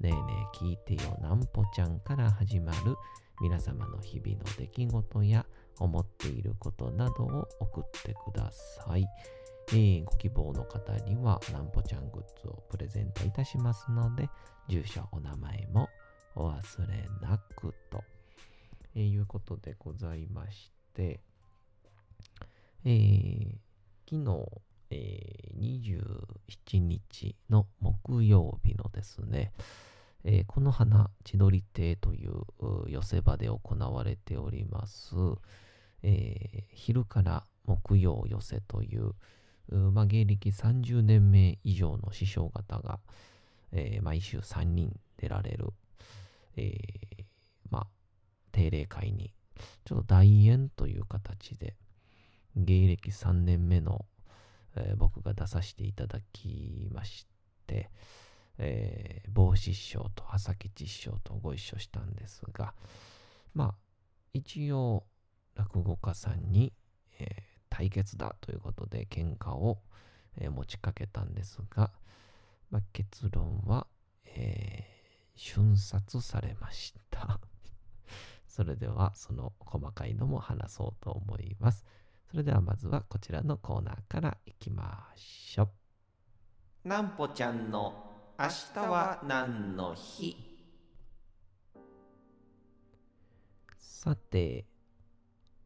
ねえねえ聞いてよなんぽちゃんから始まる皆様の日々の出来事や思っていることなどを送ってください。えー、ご希望の方にはなんぽちゃんグッズをプレゼントいたしますので、住所、お名前もお忘れなくと、えー、いうことでございまして、えー、昨日、えー、27日の木曜日のですね、えー、この花千鳥亭という寄せ場で行われております、えー、昼から木曜寄せという、まあ、芸歴30年目以上の師匠方が、えー、毎週3人出られる、え、まあ、定例会に、ちょっと大演という形で、芸歴3年目の、え、僕が出させていただきまして、えー、帽子師匠と朝吉師匠とご一緒したんですが、まあ、一応、落語家さんに、えー、対決だということで喧嘩を、えー、持ちかけたんですが、まあ、結論は、えー、瞬殺されました それでは、その細かいのも話そうと思います。それではまずはこちらのコーナーからいきましょう。なんぽちゃんの明日は何の日？さて、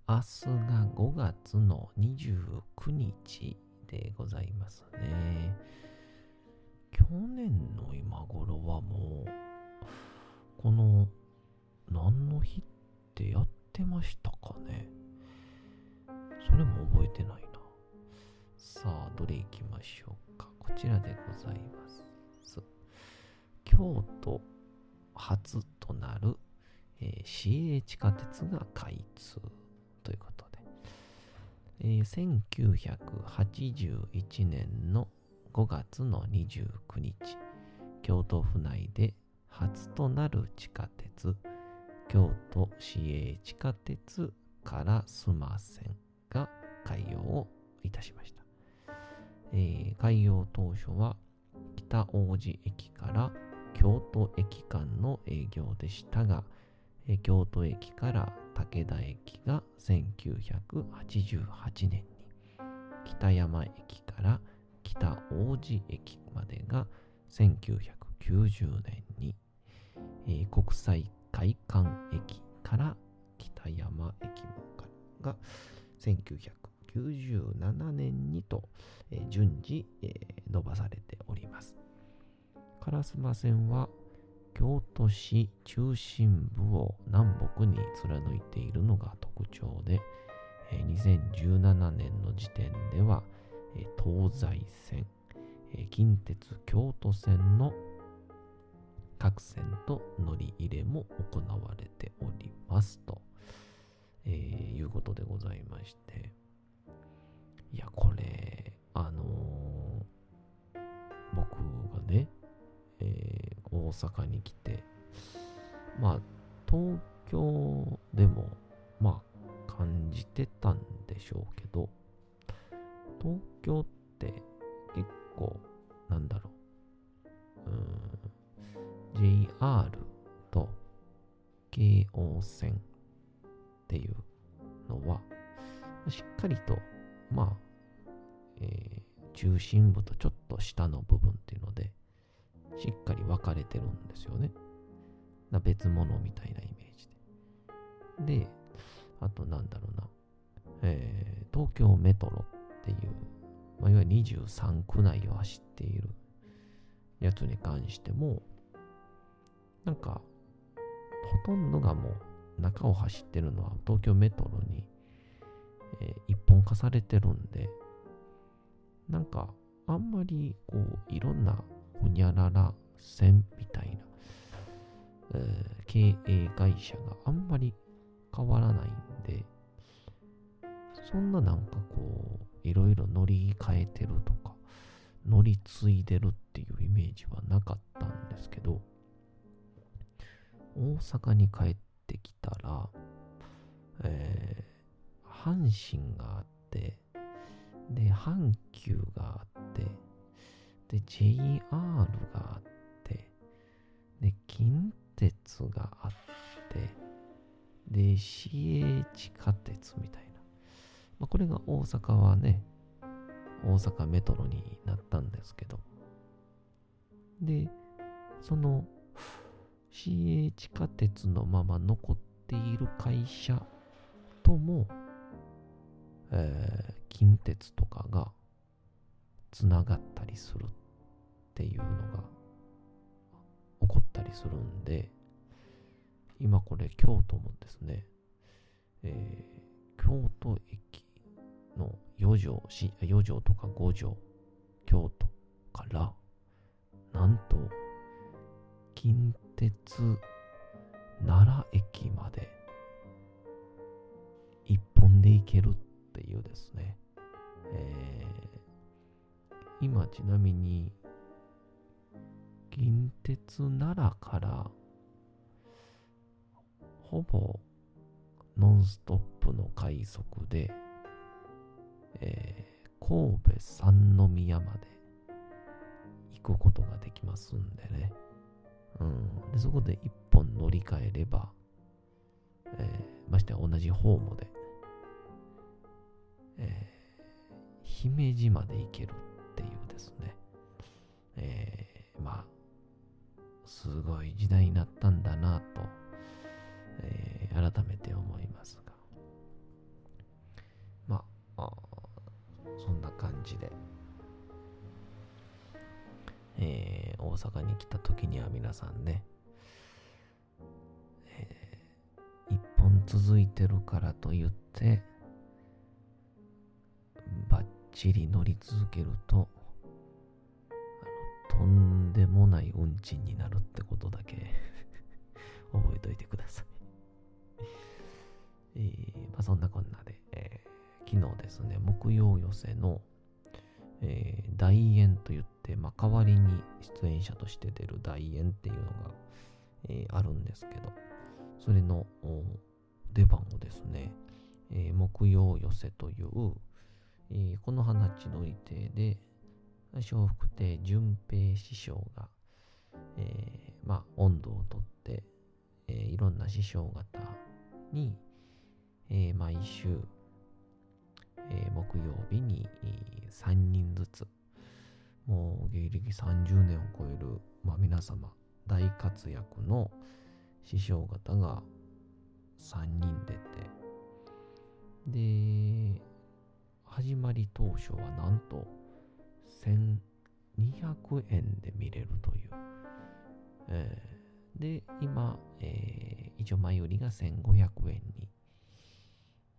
明日が5月の29日でございますね。去年の今頃はもう、この何の日ってやってましたかねそれも覚えてないな。さあ、どれ行きましょうか。こちらでございます。京都初となる、えー、市営地下鉄が開通ということで、えー、1981年の5月の29日、京都府内で初となる地下鉄、京都市営地下鉄から須磨線が開業をいたしました。えー、開業当初は北大路駅から京都駅間の営業でしたが、京都駅から武田駅が1988年に、北山駅から北大路駅までが1990年に、国際会館駅から北山駅が1990 1997年にと、えー、順次、えー、伸ばされております。烏丸線は京都市中心部を南北に貫いているのが特徴でえ、2017年の時点ではえ東西線え、近鉄京都線の各線と乗り入れも行われておりますと、え、いうことでございまして、いや、これ、あのー、僕がね、えー、大阪に来て、まあ、東京でも、まあ、感じてたんでしょうけど、東京って結構、なんだろう、うん、JR と京王線っていうのは、しっかりと、まあ、えー、中心部とちょっと下の部分っていうので、しっかり分かれてるんですよね。な別物みたいなイメージで。で、あとなんだろうな、えー、東京メトロっていう、まあ、いわゆる23区内を走っているやつに関しても、なんか、ほとんどがもう中を走ってるのは東京メトロに、えー、一本化されてるんで、なんかあんまりこういろんなほにゃらら線みたいな、えー、経営会社があんまり変わらないんで、そんななんかこう、いろいろ乗り換えてるとか、乗り継いでるっていうイメージはなかったんですけど、大阪に帰ってきたら、え、阪神があって、で、阪急があって、で、JR があって、で、近鉄があって、で、市営地下鉄みたいな。まあ、これが大阪はね、大阪メトロになったんですけど。で、その市営地下鉄のまま残っている会社とも、えー、近鉄とかがつながったりするっていうのが起こったりするんで、今これ京都もですね、えー、京都駅の4条、4条とか5条、京都から、なんと、近鉄奈良駅まで一本で行けるっていうですね、えー、今ちなみに近鉄奈良からほぼノンストップの快速で、えー、神戸三宮まで行くことができますんでね。うん、でそこで一本乗り換えれば、えー、まして同じホームで、姫路まで行けるっていうですね、えー、まあ、すごい時代になったんだなと、えー、改めて思いますが、まあ、そんな感じで、えー、大阪に来た時には皆さんね、えー、一本続いてるからと言って、バッチリ乗り続けると、とんでもない運賃になるってことだけ 覚えておいてください。えー、まあ、そんなこんなで、えー、昨日ですね、木曜寄せの、えー、大演と言って、まあ、代わりに出演者として出る大演っていうのが、え、あるんですけど、それの出番をですね、え、木曜寄せという、え、この花地のり亭で、笑福亭淳平師匠が、えー、まあ、温度をとって、えー、いろんな師匠方に、えー、毎週、えー、木曜日に、えー、3人ずつ、もう芸歴30年を超える、まあ、皆様、大活躍の師匠方が3人出て、で、始まり当初はなんと1200円で見れるという。えー、で、今、えー、一応前売りが1500円に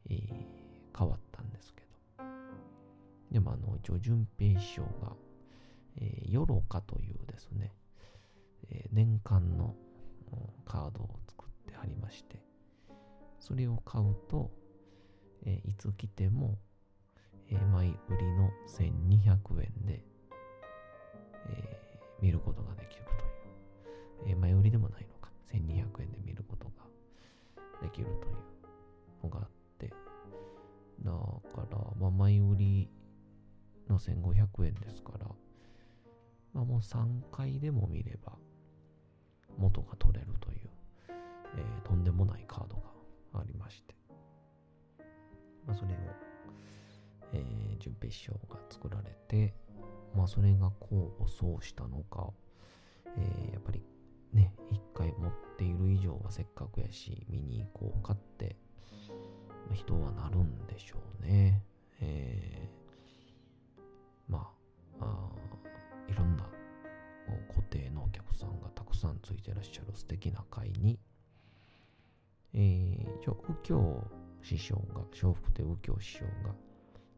えー、変わったんですけど。でもあの、一応、順平師匠が、えー、ヨロカというですね、え、年間のカードを作ってありまして、それを買うと、え、いつ来ても、えー、前売りの1200円で、えー、見ることができるという、えー、前売りでもないのか、1200円で見ることができるというのがあって、だから、まあ、前売りの1500円ですから、まあ、もう3回でも見れば元が取れるという、えー、とんでもないカードがありまして、まあ、それを、えー、淳平師匠が作られて、まあ、それが功を奏したのか、えー、やっぱりね、一回持っている以上はせっかくやし、見に行こうかって、まあ、人はなるんでしょうね。えー、まああ、いろんな固定のお客さんがたくさんついてらっしゃる素敵な会に、えー、一応、右京師匠が、笑福亭右京師匠が、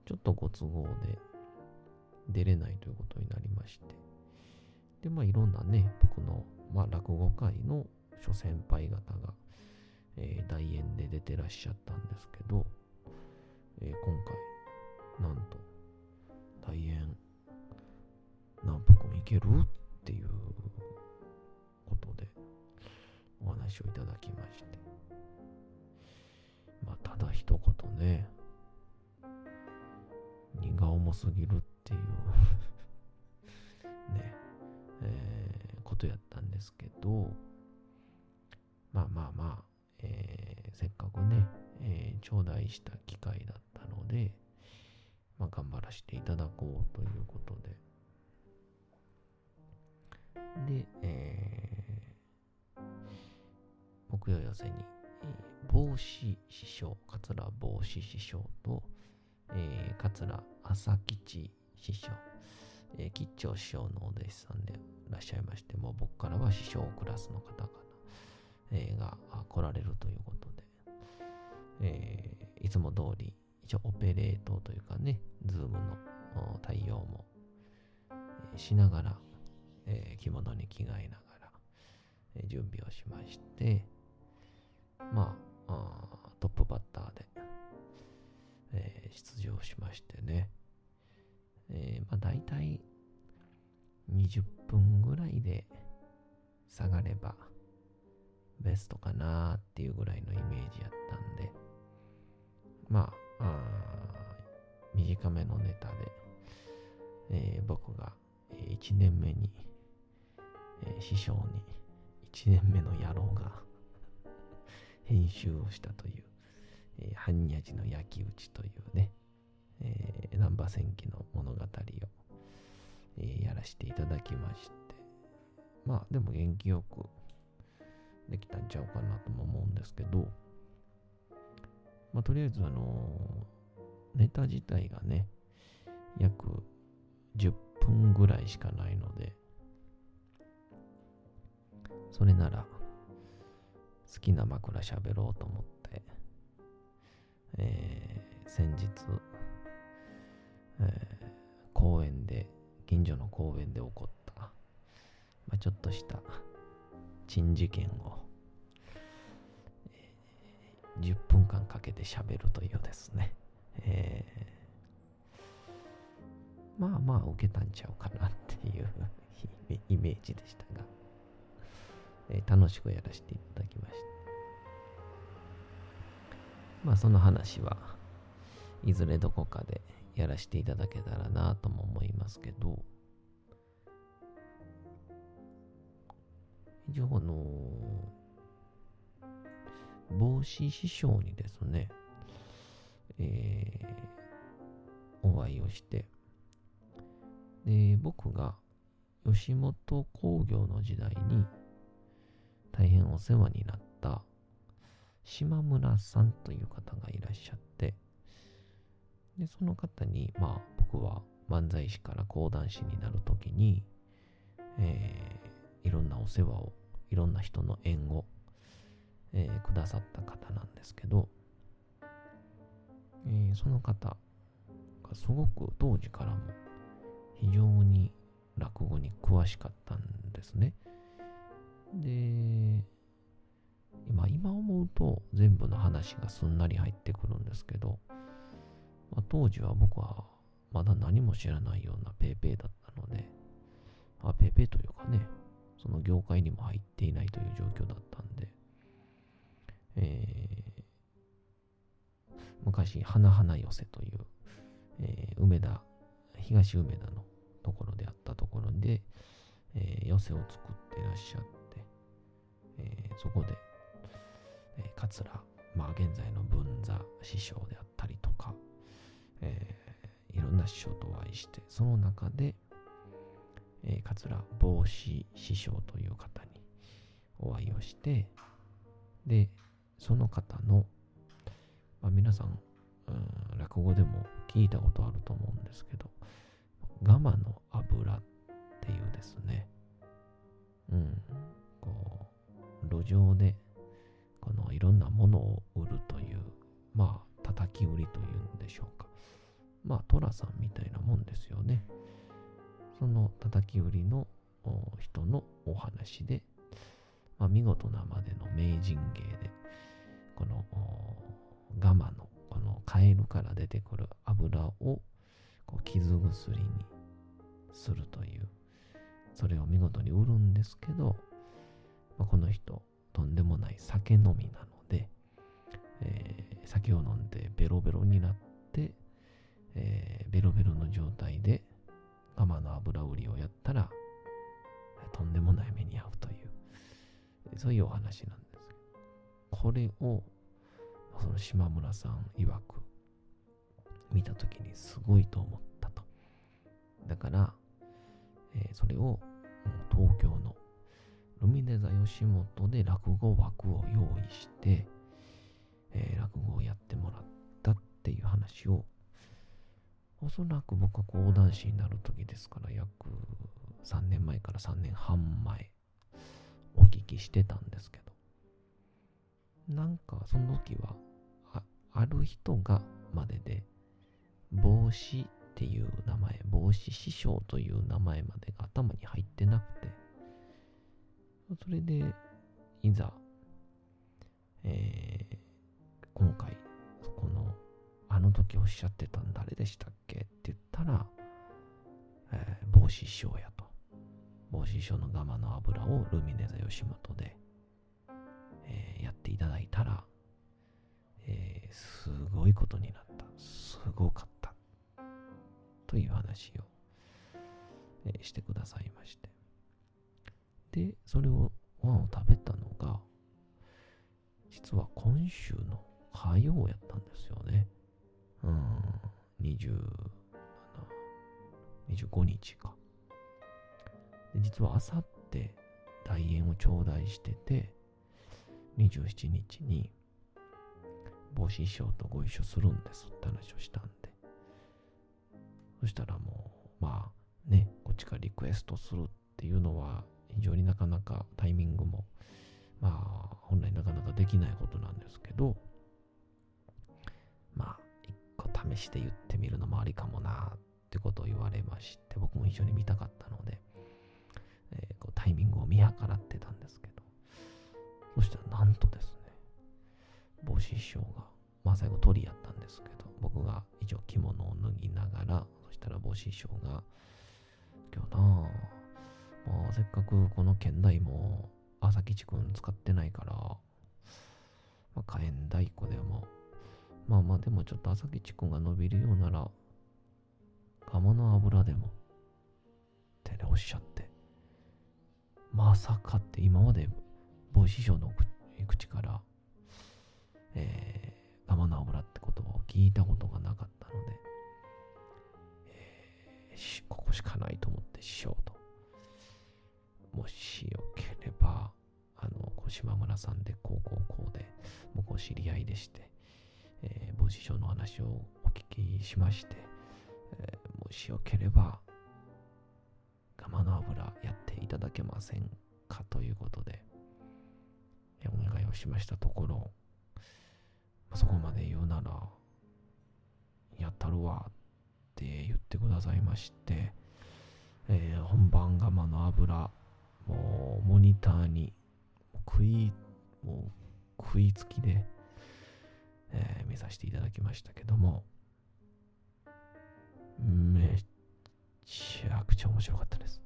ちょっとご都合で出れないということになりまして、で、まあ、いろんなね、僕の、まあ、落語界の諸先輩方が、えー、大演で出てらっしゃったんですけど、えー、今回、なんと、大演、何歩いけるっていうことで、お話をいただきまして、まあ、ただ一言ね、荷が重すぎるっていう ね、えー、ことやったんですけど、まあまあまあ、えー、せっかくね、えー、頂戴した機会だったので、まあ、頑張らせていただこうということで。で、えー、木曜寄せに、帽子師匠、桂帽子師匠と、えー、桂あさ吉師匠、えー、吉朝師匠のお弟子さんでいらっしゃいまして、もう僕からは師匠クラスの方々、えー、が来られるということで、えー、いつも通り、一応オペレートというかね、 Zoom の対応も、しながら、え、着物に着替えながら、え、準備をしまして、まあ、あトップバッターで、えー、出場しましてね、えー、まあ大体20分ぐらいで下がればベストかなっていうぐらいのイメージやったんで、まあ、あ短めのネタで、えー、僕が1年目に、えー、師匠に1年目の野郎が 編集をしたという、えー、般若寺の焼き打ちというね、えー、南波戦記の物語を、えー、やらせていただきまして、まあでも元気よくできたんちゃうかなとも思うんですけど、まあとりあえずあのー、ネタ自体がね、約10分ぐらいしかないので、それなら好きな枕喋ろうと思って、えー、先日、えー、公園で、近所の公園で起こった、まあ、ちょっとした珍事件を、えー、10分間かけて喋るというですね、えー、まあまあ受けたんちゃうかなっていうイメージでしたが、えー、楽しくやらせていただきました。まあその話はいずれどこかでやらせていただけたらなとも思いますけど、一応あの帽子師匠にですね、えー、お会いをして、で、僕が吉本興業の時代に大変お世話になった島村さんという方がいらっしゃって、で、その方に、まあ、僕は漫才師から講談師になるときに、えー、いろんなお世話を、いろんな人の縁を、えー、くださった方なんですけど、えー、その方がすごく当時からも非常に落語に詳しかったんですね。で、今、今思うと全部の話がすんなり入ってくるんですけど、まあ、当時は僕はまだ何も知らないような paypay だったので、あ、paypay というかね、その業界にも入っていないという状況だったんで、えー、昔、花々寄せという、えー、梅田、東梅田のところであったところで、えー、寄せを作っていらっしゃって、えー、そこで、えー、桂、まあ現在の文座師匠であったりとか、えー、いろんな師匠とお会いして、その中で、えー、桂帽子師匠という方に、お会いをして、で、その方の、まあ、皆さん、うん、落語でも聞いたことあると思うんですけど、ガマの油っていうですね、うん、こう、路上で、このいろんなものを売るという、まあ、叩き売りというんでしょうか。まあ、寅さんみたいなもんですよね。その叩き売りの人のお話で、まあ、見事なまでの名人芸で、このガマのこのカエルから出てくる油をこう傷薬にするという、それを見事に売るんですけど、まあ、この人、とんでもない酒飲みなので、えー、酒を飲んでベロベロになって、えー、ベロベロの状態でガマの油売りをやったら、とんでもない目に遭うという、そういうお話なんです。これを、その島村さん曰く、見たときにすごいと思ったと。だから、えー、それを東京のルミネ座吉本で落語枠を用意して、えー、落語をやってもらったっていう話をおそらく僕は講談師になる時ですから約3年前から3年半前お聞きしてたんですけど。なんかその時はあある人がまでで帽子っていう名前帽子師匠という名前までが頭に入ってなくてそれでいざ、えー、今回このあの時おっしゃってたん誰でしたっけ？って言ったら、えー、帽子師匠やと。帽子師匠のガマの油をルミネ座吉本で、えー、やっていただいたら、えー、すごいことになった。すごかった。という話を、え、してくださいまして。で、それを、ご飯を食べたのが、実は今週の火曜やったんですよね。うん、20、25日か。で実はあさって大宴を頂戴してて、27日に帽子衣装とご一緒するんですって話をしたんで。そしたらもう、まあね、こっちからリクエストするっていうのは非常になかなかタイミングも、まあ本来なかなかできないことなんですけど、まあ一個試して言ってみるのもありかもなってことを言われまして、僕も非常に見たかったので、えー、こうタイミングを見計らってたんですけど、そしたらなんとですね、帽子師匠が、まあ最後鳥やったんですけど、僕が一応着物を脱ぎながら、そしたら帽子師匠が、今日なもうせっかくこの県内も朝吉くん使ってないから、まあ、火炎太鼓でもまあまあでもちょっと朝吉くんが伸びるようなら、釜の油でも、ってね、おっしゃって。まさかって今まで帽子匠の口から、えー、釜の油って言葉を聞いたことがなかったので、えー、ここしかないと思って師匠と。もしよければ、あの、小島村さんでこうこうこうで、僕お知り合いでして、えー、母子書の話をお聞きしまして、えー、もしよければ、ガマの油やっていただけませんかということで、お願いをしましたところ、そこまで言うなら、やったるわって言ってくださいまして、えー、本番ガマの油、もうモニターに食い、もう食いつきで、えー、見させていただきましたけども、めちゃくちゃ面白かったです。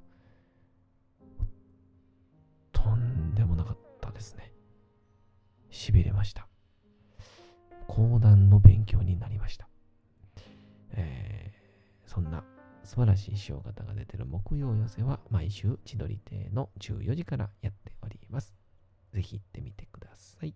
とんでもなかったですね。痺れました。講談の勉強になりました。えー、そんな素晴らしい師匠方が出てる木曜寄せは毎週千鳥亭の14時からやっております。ぜひ行ってみてください。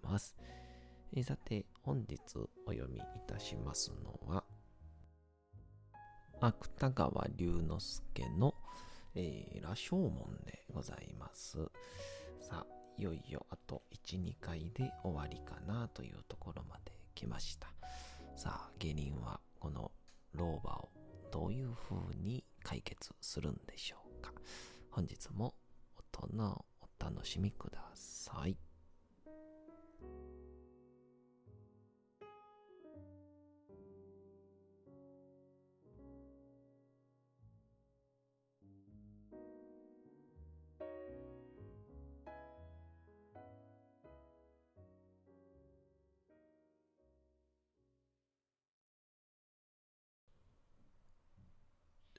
ます。さて、本日お読みいたしますのは、芥川龍之介の、えー、羅生門でございます。さあ、いよいよあと1、2回で終わりかなというところまで来ました。さあ、芸人はこの老婆をどういう風に解決するんでしょうか。本日も音のお楽しみください。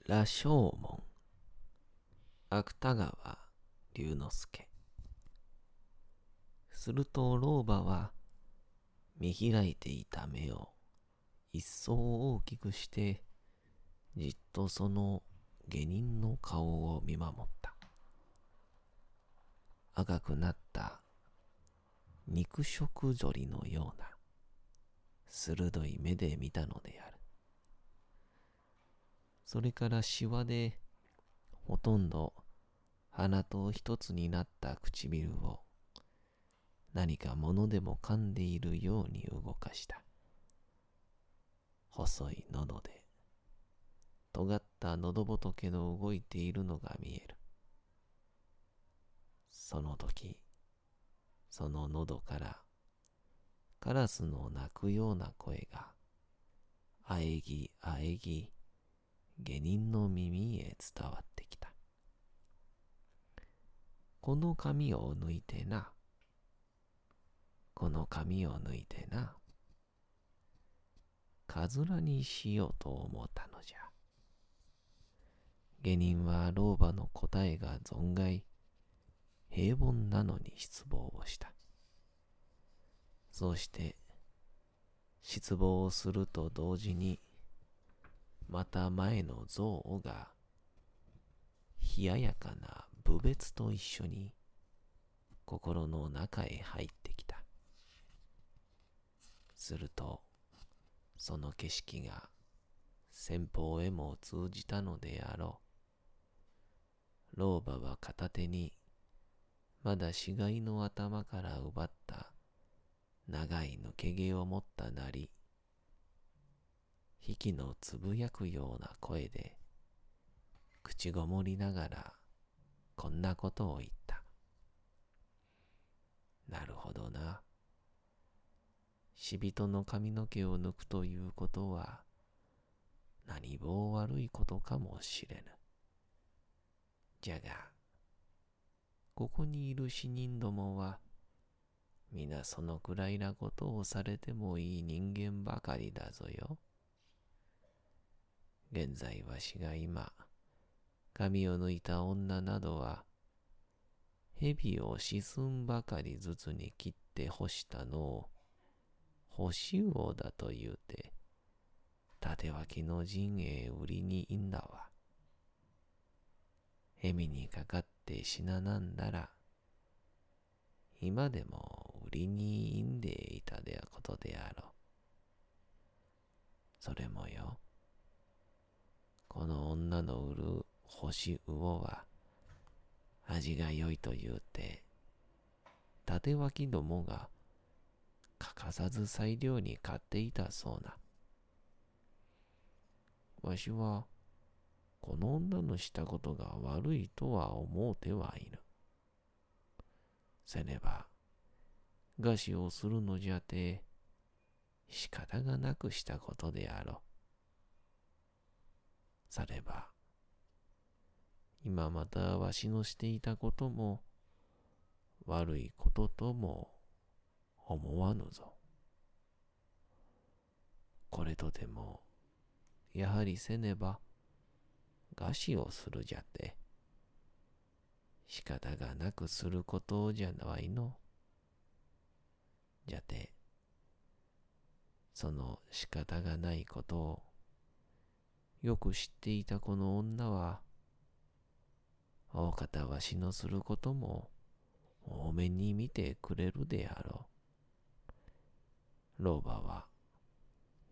羅生門。芥川龍之介。すると老婆は見開いていた目を一層大きくしてじっとその下人の顔を見守った。赤くなった肉食ぞりのような鋭い目で見たのである。それからシワでほとんど鼻と一つになった唇を何か物でも噛んでいるように動かした。細い喉で尖った喉仏の動いているのが見える。その時、その喉からカラスの鳴くような声が、あえぎあえぎ下人の耳へ伝わってきた。この髪を抜いてな。この髪を抜いてな。かずらにしようと思ったのじゃ。下人は老婆の答えが存外平凡なのに失望をした。そうして失望をすると同時にまた前の憎悪が冷ややかな部別と一緒に心の中へ入ってきた。すると、その景色が先方へも通じたのであろう。老婆は片手に、まだ死骸の頭から奪った長い抜け毛を持ったなり、息のつぶやくような声で、口ごもりながら、こんなことを言った。なるほどな。死人の髪の毛を抜くということは、何も悪いことかもしれぬ。じゃが、ここにいる死人どもは、皆そのくらいなことをされてもいい人間ばかりだぞよ。現在わしが今、髪を抜いた女などは、蛇を四寸ばかりずつに切って干したのを、干し魚だと言うて、縦脇の陣営売りにいんだわ。蛇にかかって死ななんだら、今でも売りにいんでいたではことであろう。それもよ、この女の売る干し魚は、味が良いと言うて、縦脇どもが欠かさず裁量に買っていたそうな。わしは、この女のしたことが悪いとは思うてはいぬ。せねば、餓死をするのじゃて、仕方がなくしたことであろう。されば、今またわしのしていたことも悪いこととも思わぬぞ。これとても、やはりせねば、餓死をするじゃて、仕方がなくすることじゃないの。じゃて、その仕方がないことを、よく知っていたこの女は、大方わしのすることも、多めに見てくれるであろう。老婆は、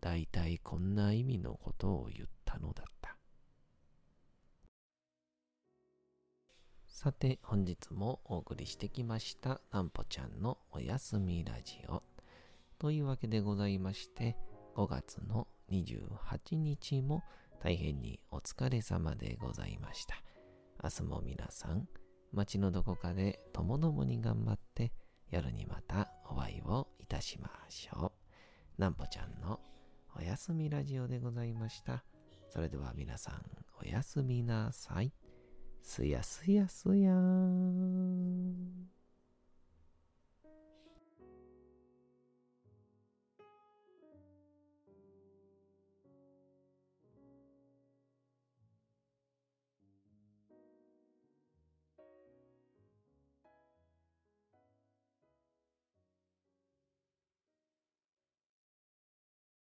だいたいこんな意味のことを言ったのだった。さて、本日もお送りしてきました、なんぽちゃんのおやすみラジオ。というわけでございまして、5月の28日も大変にお疲れ様でございました。明日も皆さん、街のどこかでともどもに頑張って、夜にまたお会いをいたしましょう。なんぽちゃんのおやすみラジオでございました。それでは皆さん、おやすみなさい。すやすやすやーん。